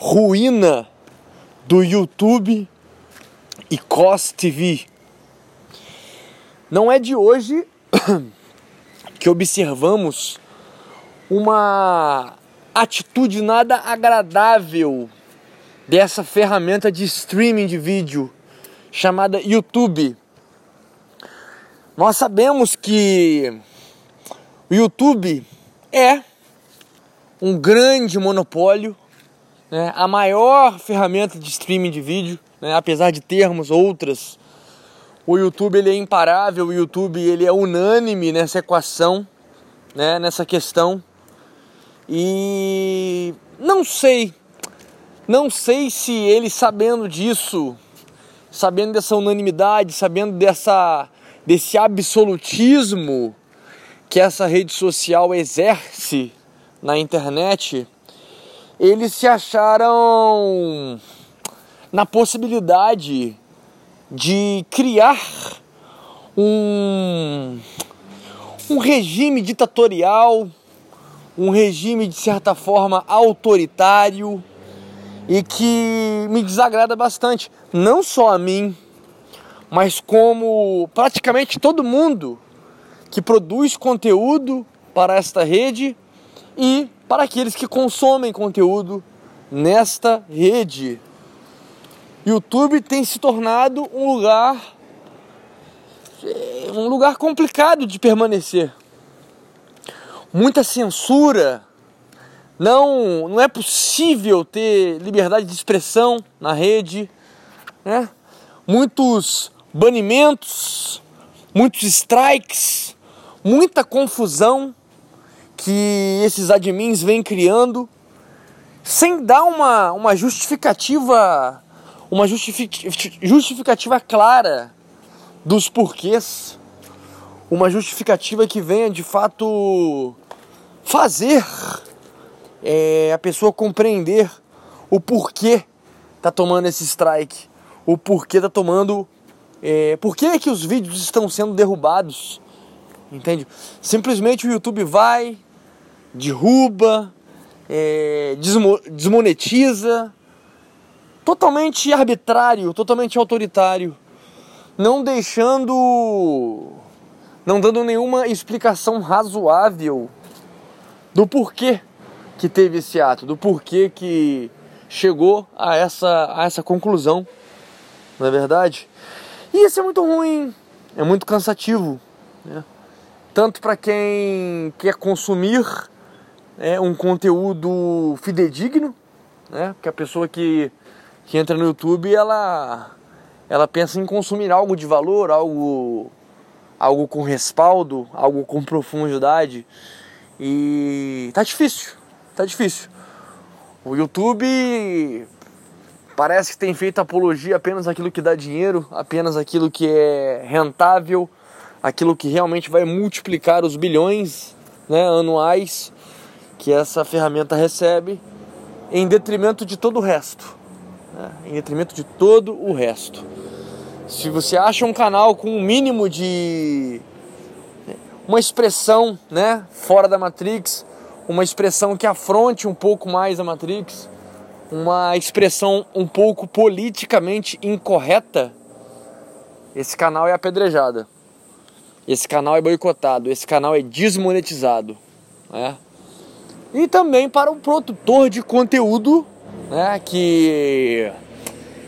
ruína do YouTube e COS TV. Não é de hoje que observamos uma atitude nada agradável dessa ferramenta de streaming de vídeo chamada YouTube. Nós sabemos que o YouTube é um grande monopólio, né? a maior ferramenta de streaming de vídeo, né? apesar de termos outras. O YouTube ele é imparável, o YouTube ele é unânime nessa equação, né? nessa questão. E não sei, não sei se ele sabendo disso, sabendo dessa unanimidade, sabendo dessa desse absolutismo que essa rede social exerce na internet, eles se acharam na possibilidade de criar um, um regime ditatorial, um regime de certa forma autoritário e que me desagrada bastante, não só a mim, mas como praticamente todo mundo que produz conteúdo para esta rede e para aqueles que consomem conteúdo nesta rede. YouTube tem se tornado um lugar um lugar complicado de permanecer. Muita censura. Não, não é possível ter liberdade de expressão na rede, né? Muitos banimentos, muitos strikes, muita confusão que esses admins vêm criando sem dar uma, uma justificativa uma justificativa clara dos porquês uma justificativa que venha de fato fazer é, a pessoa compreender o porquê tá tomando esse strike o porquê tá tomando é, por que, é que os vídeos estão sendo derrubados? Entende? Simplesmente o YouTube vai, derruba, é, desmo, desmonetiza, totalmente arbitrário, totalmente autoritário, não deixando, não dando nenhuma explicação razoável do porquê que teve esse ato, do porquê que chegou a essa, a essa conclusão, não é verdade? E isso é muito ruim, é muito cansativo. Né? Tanto para quem quer consumir né, um conteúdo fidedigno, né? porque a pessoa que, que entra no YouTube ela, ela pensa em consumir algo de valor, algo, algo com respaldo, algo com profundidade. E tá difícil, tá difícil. O YouTube Parece que tem feito apologia apenas aquilo que dá dinheiro, apenas aquilo que é rentável, aquilo que realmente vai multiplicar os bilhões né, anuais que essa ferramenta recebe, em detrimento de todo o resto. Né, em detrimento de todo o resto. Se você acha um canal com um mínimo de uma expressão né, fora da Matrix, uma expressão que afronte um pouco mais a Matrix, uma expressão um pouco politicamente incorreta, esse canal é apedrejado. Esse canal é boicotado, esse canal é desmonetizado. Né? E também para o produtor de conteúdo né, que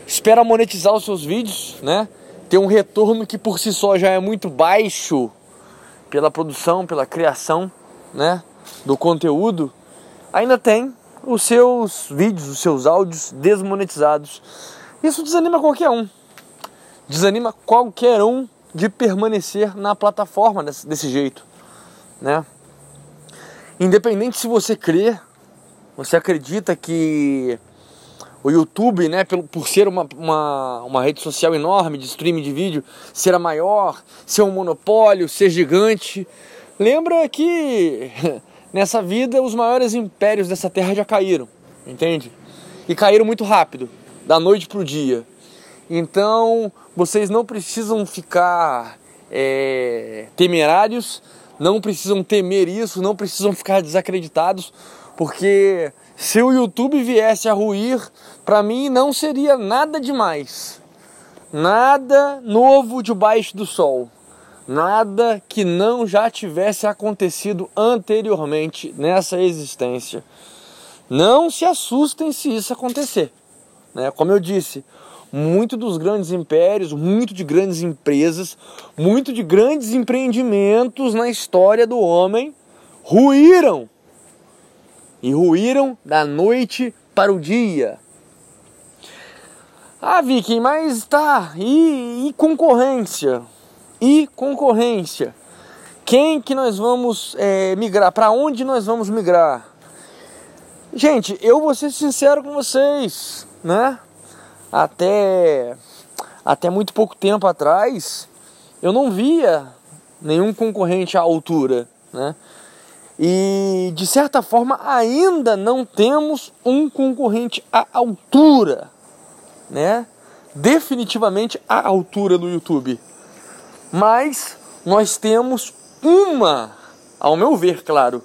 espera monetizar os seus vídeos, né, ter um retorno que por si só já é muito baixo pela produção, pela criação né, do conteúdo, ainda tem os seus vídeos, os seus áudios desmonetizados. Isso desanima qualquer um. Desanima qualquer um de permanecer na plataforma desse, desse jeito, né? Independente se você crê, você acredita que o YouTube, né, por, ser uma, uma, uma rede social enorme de streaming de vídeo, ser a maior, ser um monopólio, ser gigante, lembra que nessa vida os maiores impérios dessa terra já caíram, entende? E caíram muito rápido, da noite para o dia. Então vocês não precisam ficar é, temerários, não precisam temer isso, não precisam ficar desacreditados, porque se o YouTube viesse a ruir, para mim não seria nada demais. Nada novo debaixo do sol. Nada que não já tivesse acontecido anteriormente nessa existência. Não se assustem se isso acontecer. Né? Como eu disse, muito dos grandes impérios, muito de grandes empresas, muito de grandes empreendimentos na história do homem ruíram. E ruíram da noite para o dia. Ah, Vicky, mas tá. E, e concorrência? E concorrência? Quem que nós vamos é, migrar? Para onde nós vamos migrar? Gente, eu vou ser sincero com vocês, né? Até, até muito pouco tempo atrás, eu não via nenhum concorrente à altura, né? E de certa forma ainda não temos um concorrente à altura, né? Definitivamente à altura do YouTube. Mas nós temos uma, ao meu ver, claro,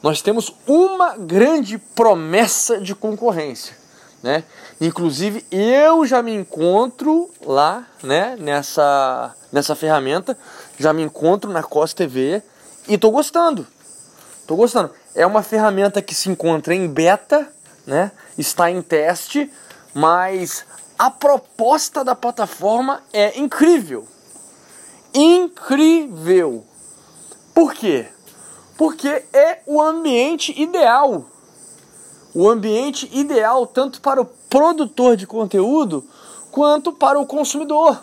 nós temos uma grande promessa de concorrência né? Inclusive eu já me encontro lá, né? Nessa nessa ferramenta, já me encontro na COS TV e tô gostando. Tô gostando. É uma ferramenta que se encontra em beta, né? Está em teste, mas a proposta da plataforma é incrível. Incrível. Por quê? Porque é o ambiente ideal o ambiente ideal tanto para o produtor de conteúdo quanto para o consumidor.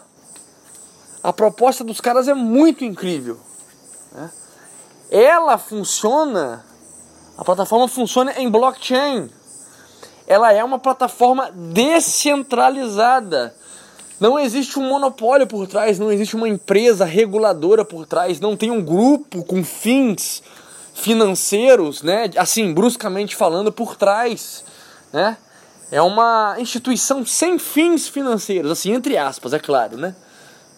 A proposta dos caras é muito incrível. Né? Ela funciona, a plataforma funciona em blockchain. Ela é uma plataforma descentralizada. Não existe um monopólio por trás, não existe uma empresa reguladora por trás, não tem um grupo com fins financeiros, né? Assim, bruscamente falando, por trás, né? É uma instituição sem fins financeiros, assim, entre aspas, é claro, né?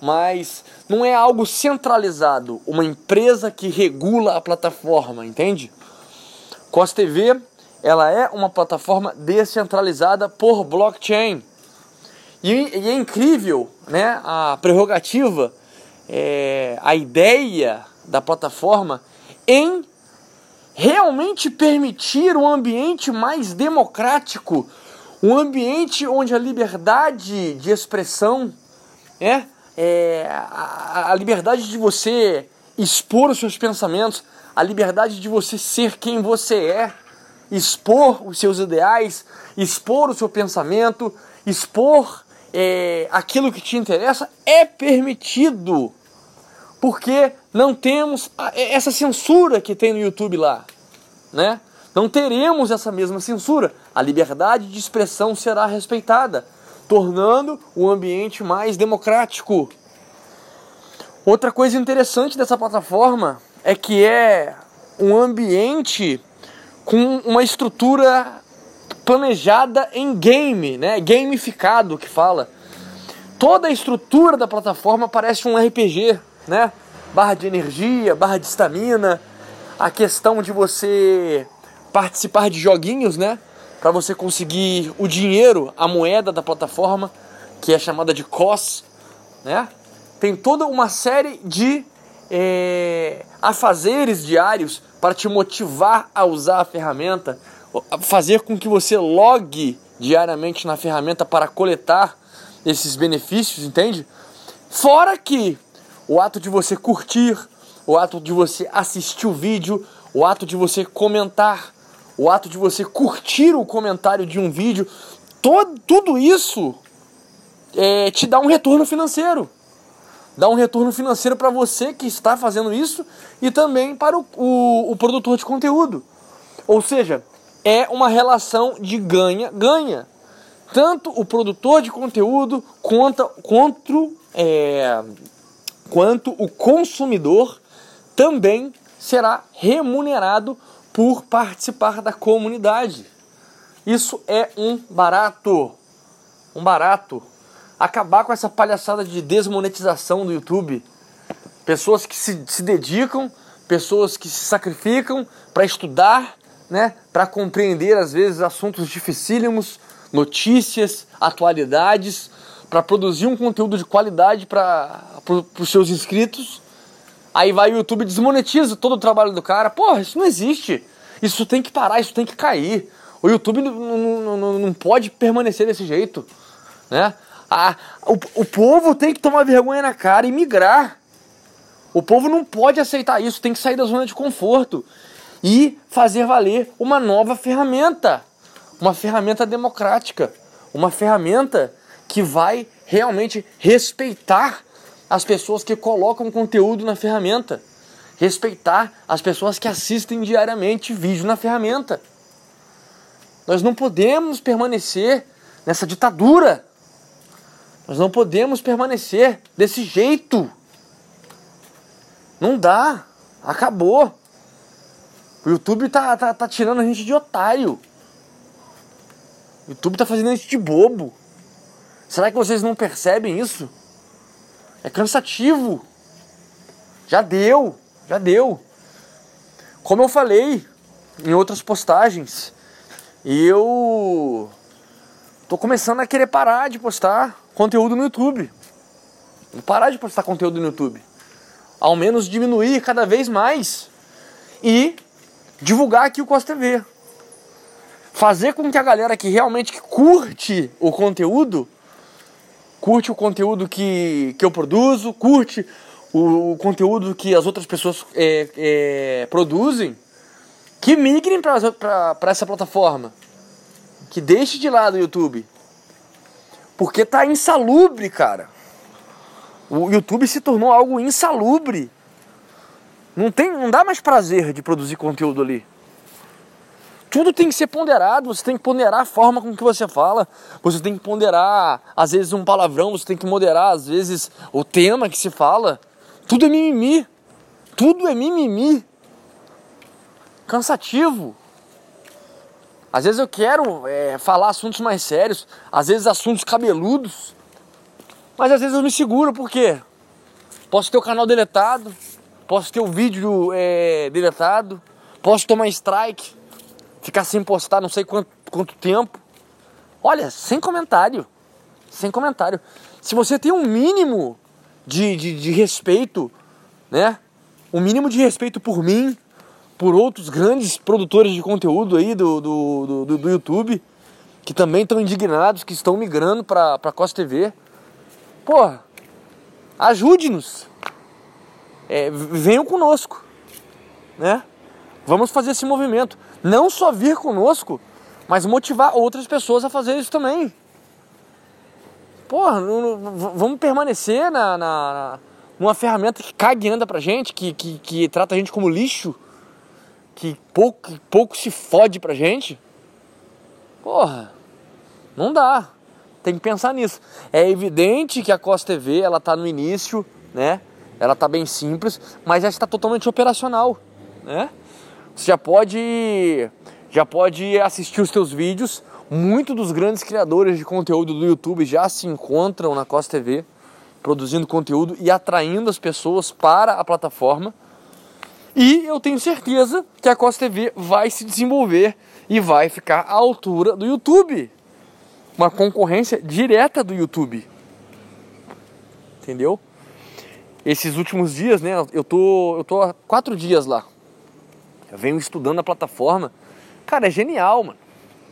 Mas não é algo centralizado, uma empresa que regula a plataforma, entende? COS TV, ela é uma plataforma descentralizada por blockchain. E, e é incrível, né? A prerrogativa, é, a ideia da plataforma em realmente permitir um ambiente mais democrático, um ambiente onde a liberdade de expressão é, é a, a liberdade de você expor os seus pensamentos, a liberdade de você ser quem você é, expor os seus ideais, expor o seu pensamento, expor é, aquilo que te interessa é permitido porque não temos essa censura que tem no YouTube lá, né? Não teremos essa mesma censura. A liberdade de expressão será respeitada, tornando o ambiente mais democrático. Outra coisa interessante dessa plataforma é que é um ambiente com uma estrutura planejada em game, né? Gamificado que fala. Toda a estrutura da plataforma parece um RPG né? Barra de energia, barra de estamina, a questão de você participar de joguinhos, né? Para você conseguir o dinheiro, a moeda da plataforma, que é chamada de COS, né? Tem toda uma série de é, afazeres diários para te motivar a usar a ferramenta, fazer com que você logue diariamente na ferramenta para coletar esses benefícios, entende? Fora que o ato de você curtir, o ato de você assistir o vídeo, o ato de você comentar, o ato de você curtir o comentário de um vídeo, todo, tudo isso é, te dá um retorno financeiro. Dá um retorno financeiro para você que está fazendo isso e também para o, o, o produtor de conteúdo. Ou seja, é uma relação de ganha-ganha. Tanto o produtor de conteúdo quanto, quanto é, quanto o consumidor também será remunerado por participar da comunidade. Isso é um barato. Um barato. Acabar com essa palhaçada de desmonetização do YouTube. Pessoas que se, se dedicam, pessoas que se sacrificam para estudar, né, para compreender às vezes assuntos dificílimos, notícias, atualidades, para produzir um conteúdo de qualidade para os seus inscritos. Aí vai o YouTube desmonetiza todo o trabalho do cara. Porra, isso não existe. Isso tem que parar, isso tem que cair. O YouTube não, não, não, não pode permanecer desse jeito. Né? A, o, o povo tem que tomar vergonha na cara e migrar. O povo não pode aceitar isso, tem que sair da zona de conforto e fazer valer uma nova ferramenta, uma ferramenta democrática, uma ferramenta que vai realmente respeitar as pessoas que colocam conteúdo na ferramenta, respeitar as pessoas que assistem diariamente vídeo na ferramenta. Nós não podemos permanecer nessa ditadura. Nós não podemos permanecer desse jeito. Não dá. Acabou. O YouTube tá, tá, tá tirando a gente de otário. O YouTube tá fazendo a gente de bobo. Será que vocês não percebem isso? É cansativo. Já deu, já deu. Como eu falei em outras postagens, eu tô começando a querer parar de postar conteúdo no YouTube. Vou parar de postar conteúdo no YouTube. Ao menos diminuir cada vez mais. E divulgar aqui o Costa TV. Fazer com que a galera que realmente curte o conteúdo curte o conteúdo que, que eu produzo, curte o, o conteúdo que as outras pessoas é, é, produzem, que migrem para essa plataforma. Que deixe de lado o YouTube. Porque tá insalubre, cara. O YouTube se tornou algo insalubre. Não, tem, não dá mais prazer de produzir conteúdo ali tudo tem que ser ponderado, você tem que ponderar a forma com que você fala, você tem que ponderar, às vezes, um palavrão, você tem que moderar, às vezes, o tema que se fala. Tudo é mimimi. Tudo é mimimi. Cansativo. Às vezes eu quero é, falar assuntos mais sérios, às vezes assuntos cabeludos, mas às vezes eu me seguro, por quê? Posso ter o canal deletado, posso ter o vídeo é, deletado, posso tomar strike, ficar sem postar não sei quanto, quanto tempo. Olha, sem comentário. Sem comentário. Se você tem um mínimo de, de, de respeito, né? Um mínimo de respeito por mim, por outros grandes produtores de conteúdo aí do, do, do, do YouTube, que também estão indignados, que estão migrando para a Costa TV. Porra, ajude-nos. É, venham conosco, né? Vamos fazer esse movimento. Não só vir conosco, mas motivar outras pessoas a fazer isso também. Porra, não, não, vamos permanecer na, na, numa ferramenta que caga e anda pra gente, que, que, que trata a gente como lixo, que pouco, que pouco se fode pra gente. Porra, não dá. Tem que pensar nisso. É evidente que a Costa TV ela tá no início, né? Ela tá bem simples, mas já está totalmente operacional, né? Você já pode, já pode assistir os teus vídeos. Muitos dos grandes criadores de conteúdo do YouTube já se encontram na Costa TV, produzindo conteúdo e atraindo as pessoas para a plataforma. E eu tenho certeza que a Costa TV vai se desenvolver e vai ficar à altura do YouTube. Uma concorrência direta do YouTube. Entendeu? Esses últimos dias, né? Eu tô, eu tô há quatro dias lá. Eu venho estudando a plataforma. Cara, é genial, mano.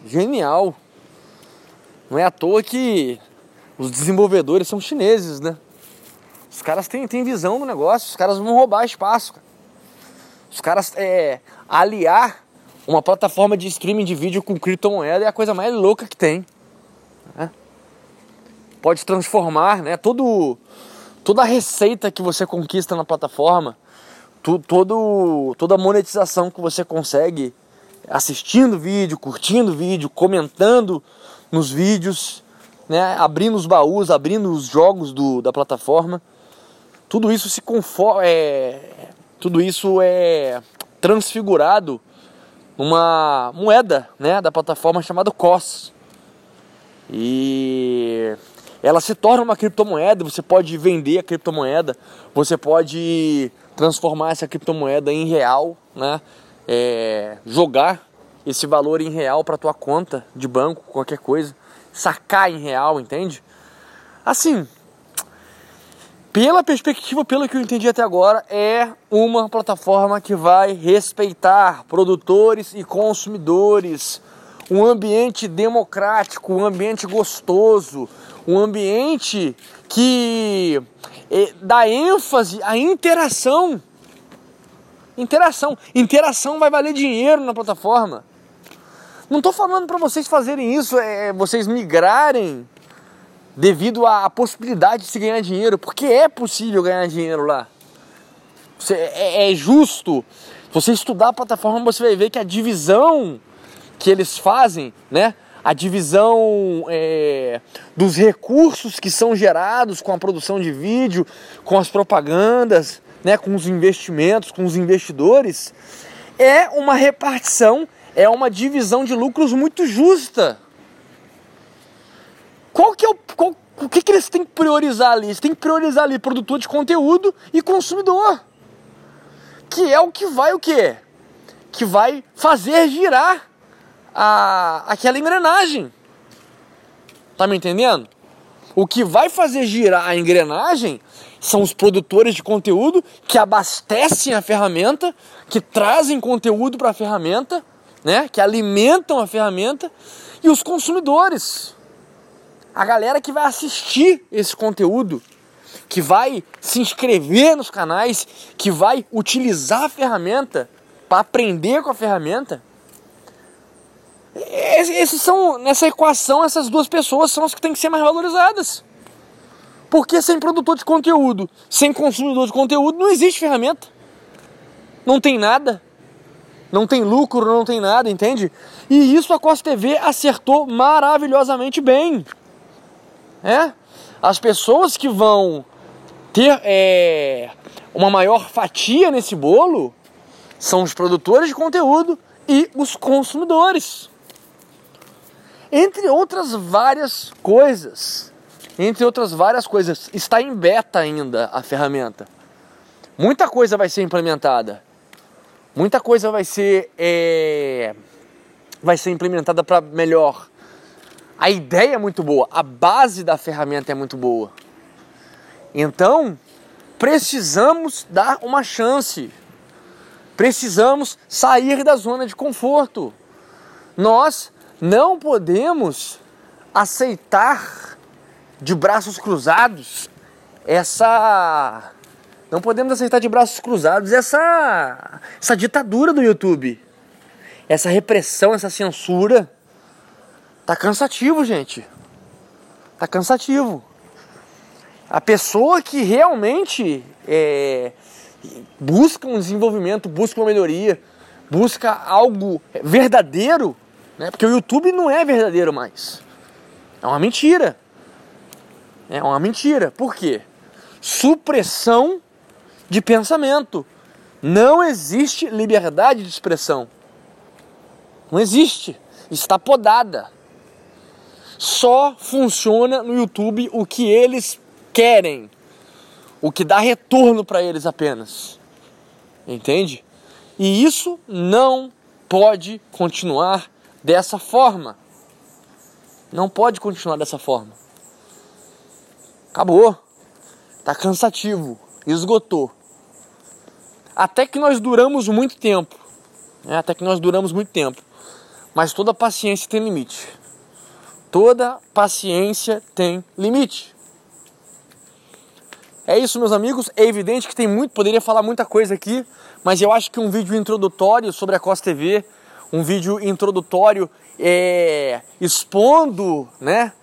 Genial. Não é à toa que os desenvolvedores são chineses, né? Os caras têm, têm visão do negócio, os caras vão roubar espaço. Cara. Os caras é, aliar uma plataforma de streaming de vídeo com criptomoeda é a coisa mais louca que tem. Né? Pode transformar né, todo, toda a receita que você conquista na plataforma tu, todo, toda a monetização que você consegue assistindo vídeo, curtindo vídeo, comentando nos vídeos, né, abrindo os baús, abrindo os jogos do, da plataforma. Tudo isso se conforma, é, tudo isso é transfigurado numa moeda, né, da plataforma chamada COS. E ela se torna uma criptomoeda, você pode vender a criptomoeda, você pode transformar essa criptomoeda em real, né? É, jogar esse valor em real para tua conta de banco, qualquer coisa, sacar em real, entende? Assim, pela perspectiva, pelo que eu entendi até agora, é uma plataforma que vai respeitar produtores e consumidores, um ambiente democrático, um ambiente gostoso, um ambiente que é, dá ênfase à interação. Interação. Interação vai valer dinheiro na plataforma. Não estou falando para vocês fazerem isso, é vocês migrarem devido à possibilidade de se ganhar dinheiro, porque é possível ganhar dinheiro lá. É, é justo. Se você estudar a plataforma, você vai ver que a divisão que eles fazem, né? A divisão é, dos recursos que são gerados com a produção de vídeo, com as propagandas, né, com os investimentos, com os investidores, é uma repartição, é uma divisão de lucros muito justa. Qual que é o. Qual, o que, que eles têm que priorizar ali? Eles têm que priorizar ali produtor de conteúdo e consumidor. Que é o que vai o quê? Que vai fazer girar a, aquela engrenagem. Tá me entendendo? O que vai fazer girar a engrenagem são os produtores de conteúdo que abastecem a ferramenta, que trazem conteúdo para a ferramenta, né? Que alimentam a ferramenta e os consumidores a galera que vai assistir esse conteúdo, que vai se inscrever nos canais, que vai utilizar a ferramenta para aprender com a ferramenta. Esses são nessa equação essas duas pessoas são as que têm que ser mais valorizadas. Porque sem produtor de conteúdo, sem consumidor de conteúdo, não existe ferramenta. Não tem nada. Não tem lucro, não tem nada, entende? E isso a Costa TV acertou maravilhosamente bem. É? As pessoas que vão ter é, uma maior fatia nesse bolo são os produtores de conteúdo e os consumidores. Entre outras várias coisas. Entre outras várias coisas. Está em beta ainda a ferramenta. Muita coisa vai ser implementada. Muita coisa vai ser, é, vai ser implementada para melhor a ideia é muito boa, a base da ferramenta é muito boa. Então, precisamos dar uma chance. Precisamos sair da zona de conforto. Nós não podemos aceitar de braços cruzados essa não podemos aceitar de braços cruzados essa essa ditadura do YouTube. Essa repressão, essa censura Tá cansativo, gente. Tá cansativo. A pessoa que realmente é, busca um desenvolvimento, busca uma melhoria, busca algo verdadeiro, né? Porque o YouTube não é verdadeiro mais. É uma mentira. É uma mentira. Por quê? Supressão de pensamento. Não existe liberdade de expressão. Não existe. Está podada só funciona no YouTube o que eles querem, o que dá retorno para eles apenas. Entende? E isso não pode continuar dessa forma. Não pode continuar dessa forma. Acabou. Tá cansativo, esgotou. Até que nós duramos muito tempo. Né? Até que nós duramos muito tempo. Mas toda paciência tem limite. Toda paciência tem limite. É isso, meus amigos. É evidente que tem muito, poderia falar muita coisa aqui, mas eu acho que um vídeo introdutório sobre a Costa TV, um vídeo introdutório é, expondo, né,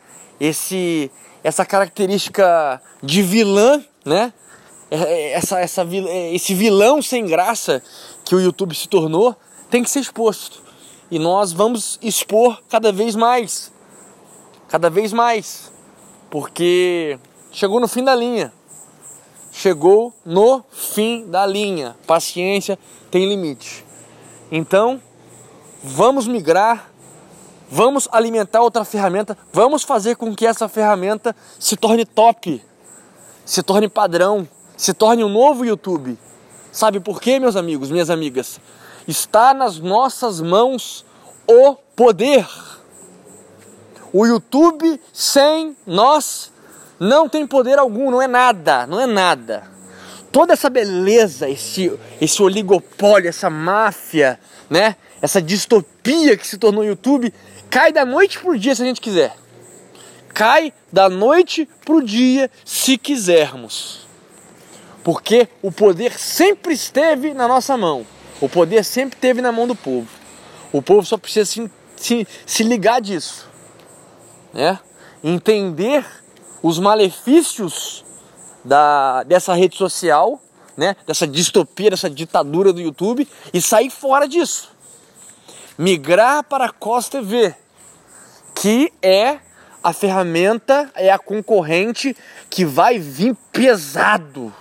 esse, essa característica de vilã, né, é, é, essa, essa, é, esse vilão sem graça que o YouTube se tornou, tem que ser exposto. E nós vamos expor cada vez mais cada vez mais, porque chegou no fim da linha. Chegou no fim da linha. Paciência tem limite. Então, vamos migrar Vamos alimentar outra ferramenta, vamos fazer com que essa ferramenta se torne top, se torne padrão, se torne um novo YouTube. Sabe por quê, meus amigos, minhas amigas? Está nas nossas mãos o poder. O YouTube sem nós não tem poder algum, não é nada, não é nada. Toda essa beleza, esse, esse oligopólio, essa máfia, né? Essa distopia que se tornou o YouTube, cai da noite pro dia se a gente quiser. Cai da noite pro dia se quisermos. Porque o poder sempre esteve na nossa mão. O poder sempre esteve na mão do povo. O povo só precisa se, se, se ligar disso. Né? Entender os malefícios da, dessa rede social, né? dessa distopia, dessa ditadura do YouTube e sair fora disso. Migrar para a COS TV, que é a ferramenta, é a concorrente que vai vir pesado.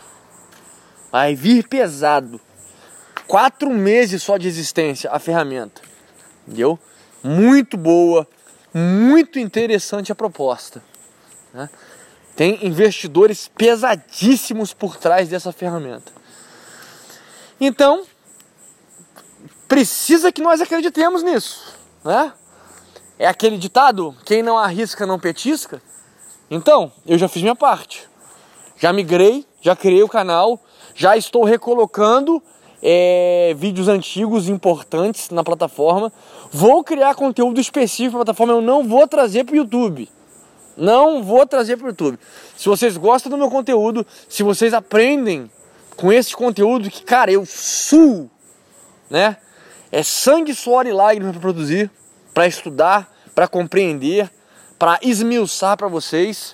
Vai vir pesado. Quatro meses só de existência a ferramenta. Entendeu? Muito boa, muito interessante a proposta. Né? Tem investidores pesadíssimos por trás dessa ferramenta. Então, precisa que nós acreditemos nisso, né? É aquele ditado: quem não arrisca não petisca. Então, eu já fiz minha parte. Já migrei, já criei o canal, já estou recolocando é, vídeos antigos importantes na plataforma. Vou criar conteúdo específico na plataforma, eu não vou trazer para o YouTube. Não vou trazer para o YouTube. Se vocês gostam do meu conteúdo, se vocês aprendem com esse conteúdo que, cara, eu suo, né? É sangue, suor e lágrimas para produzir, para estudar, para compreender, para esmiuçar para vocês.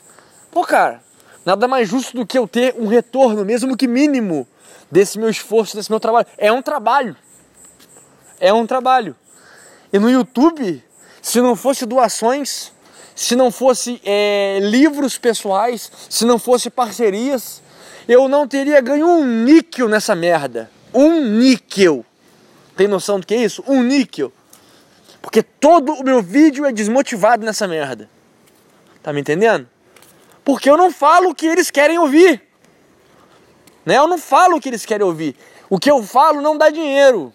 Pô, cara, nada mais justo do que eu ter um retorno, mesmo que mínimo, desse meu esforço, desse meu trabalho. É um trabalho. É um trabalho. E no YouTube, se não fosse doações, se não fosse é, livros pessoais, se não fosse parcerias, eu não teria ganho um níquel nessa merda. Um níquel. Tem noção do que é isso? Um níquel. Porque todo o meu vídeo é desmotivado nessa merda. Tá me entendendo? Porque eu não falo o que eles querem ouvir. Né? Eu não falo o que eles querem ouvir. O que eu falo não dá dinheiro.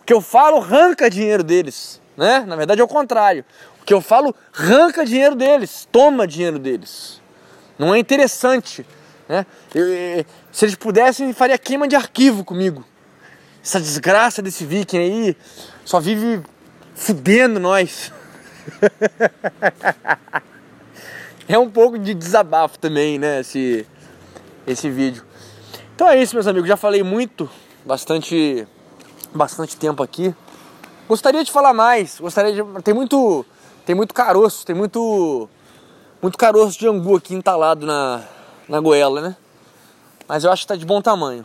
O que eu falo arranca dinheiro deles. Né? Na verdade é o contrário que eu falo arranca dinheiro deles, toma dinheiro deles. Não é interessante. Né? Eu, eu, se eles pudessem, faria queima de arquivo comigo. Essa desgraça desse viking aí só vive fudendo nós. é um pouco de desabafo também, né? Esse, esse vídeo. Então é isso, meus amigos. Já falei muito, bastante, bastante tempo aqui. Gostaria de falar mais. Gostaria de. Tem muito tem muito caroço, tem muito muito caroço de angu aqui entalado na, na goela, né? Mas eu acho que tá de bom tamanho.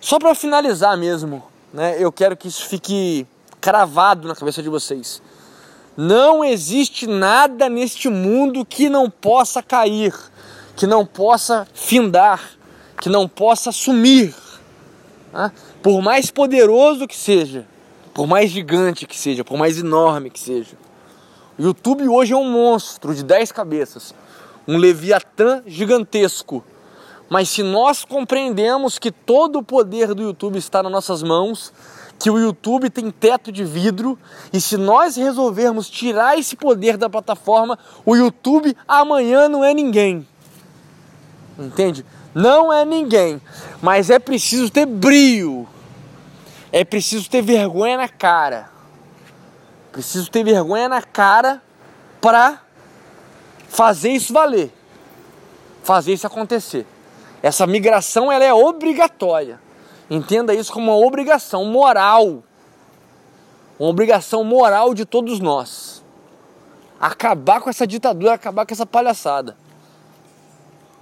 Só para finalizar mesmo, né? Eu quero que isso fique cravado na cabeça de vocês. Não existe nada neste mundo que não possa cair, que não possa findar, que não possa sumir. Né? Por mais poderoso que seja, por mais gigante que seja, por mais enorme que seja. O YouTube hoje é um monstro de 10 cabeças, um leviatã gigantesco. Mas se nós compreendemos que todo o poder do YouTube está nas nossas mãos, que o YouTube tem teto de vidro, e se nós resolvermos tirar esse poder da plataforma, o YouTube amanhã não é ninguém. Entende? Não é ninguém, mas é preciso ter brio. É preciso ter vergonha na cara. Preciso ter vergonha na cara para fazer isso valer. Fazer isso acontecer. Essa migração ela é obrigatória. Entenda isso como uma obrigação moral. Uma obrigação moral de todos nós. Acabar com essa ditadura, acabar com essa palhaçada.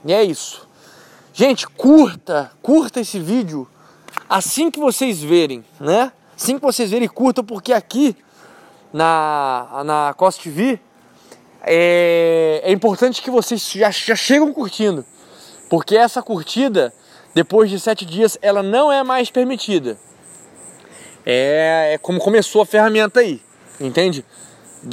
E é isso. Gente, curta, curta esse vídeo assim que vocês verem, né? Assim que vocês verem, curta, porque aqui na, na Costa TV, é, é importante que vocês já, já chegam curtindo. Porque essa curtida, depois de sete dias, ela não é mais permitida. É, é como começou a ferramenta aí, entende?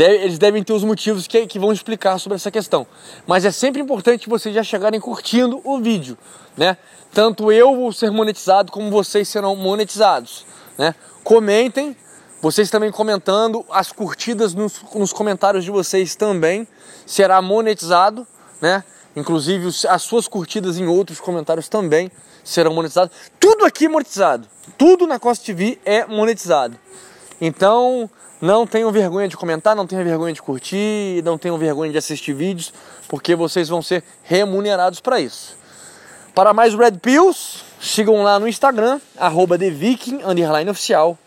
eles devem ter os motivos que, que vão explicar sobre essa questão. Mas é sempre importante vocês já chegarem curtindo o vídeo, né? Tanto eu vou ser monetizado como vocês serão monetizados, né? Comentem, vocês também comentando, as curtidas nos, nos comentários de vocês também será monetizado, né? Inclusive as suas curtidas em outros comentários também serão monetizadas. Tudo aqui é monetizado. Tudo na Costa TV é monetizado. Então, não tenham vergonha de comentar, não tenham vergonha de curtir, não tenham vergonha de assistir vídeos, porque vocês vão ser remunerados para isso. Para mais Red Pills, sigam lá no Instagram, arroba oficial,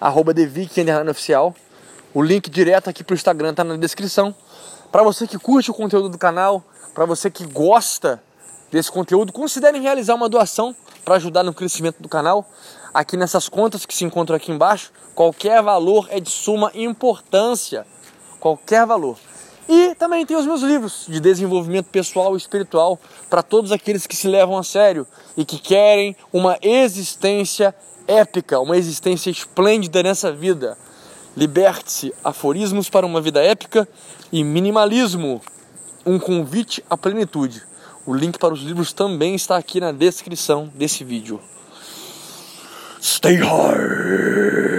arroba. O link direto aqui pro Instagram tá na descrição. Para você que curte o conteúdo do canal, para você que gosta desse conteúdo, considerem realizar uma doação para ajudar no crescimento do canal aqui nessas contas que se encontram aqui embaixo, qualquer valor é de suma importância. Qualquer valor. E também tem os meus livros de desenvolvimento pessoal e espiritual para todos aqueles que se levam a sério e que querem uma existência épica, uma existência esplêndida nessa vida. Liberte-se, aforismos para uma vida épica e minimalismo, um convite à plenitude. O link para os livros também está aqui na descrição desse vídeo. Stay hard.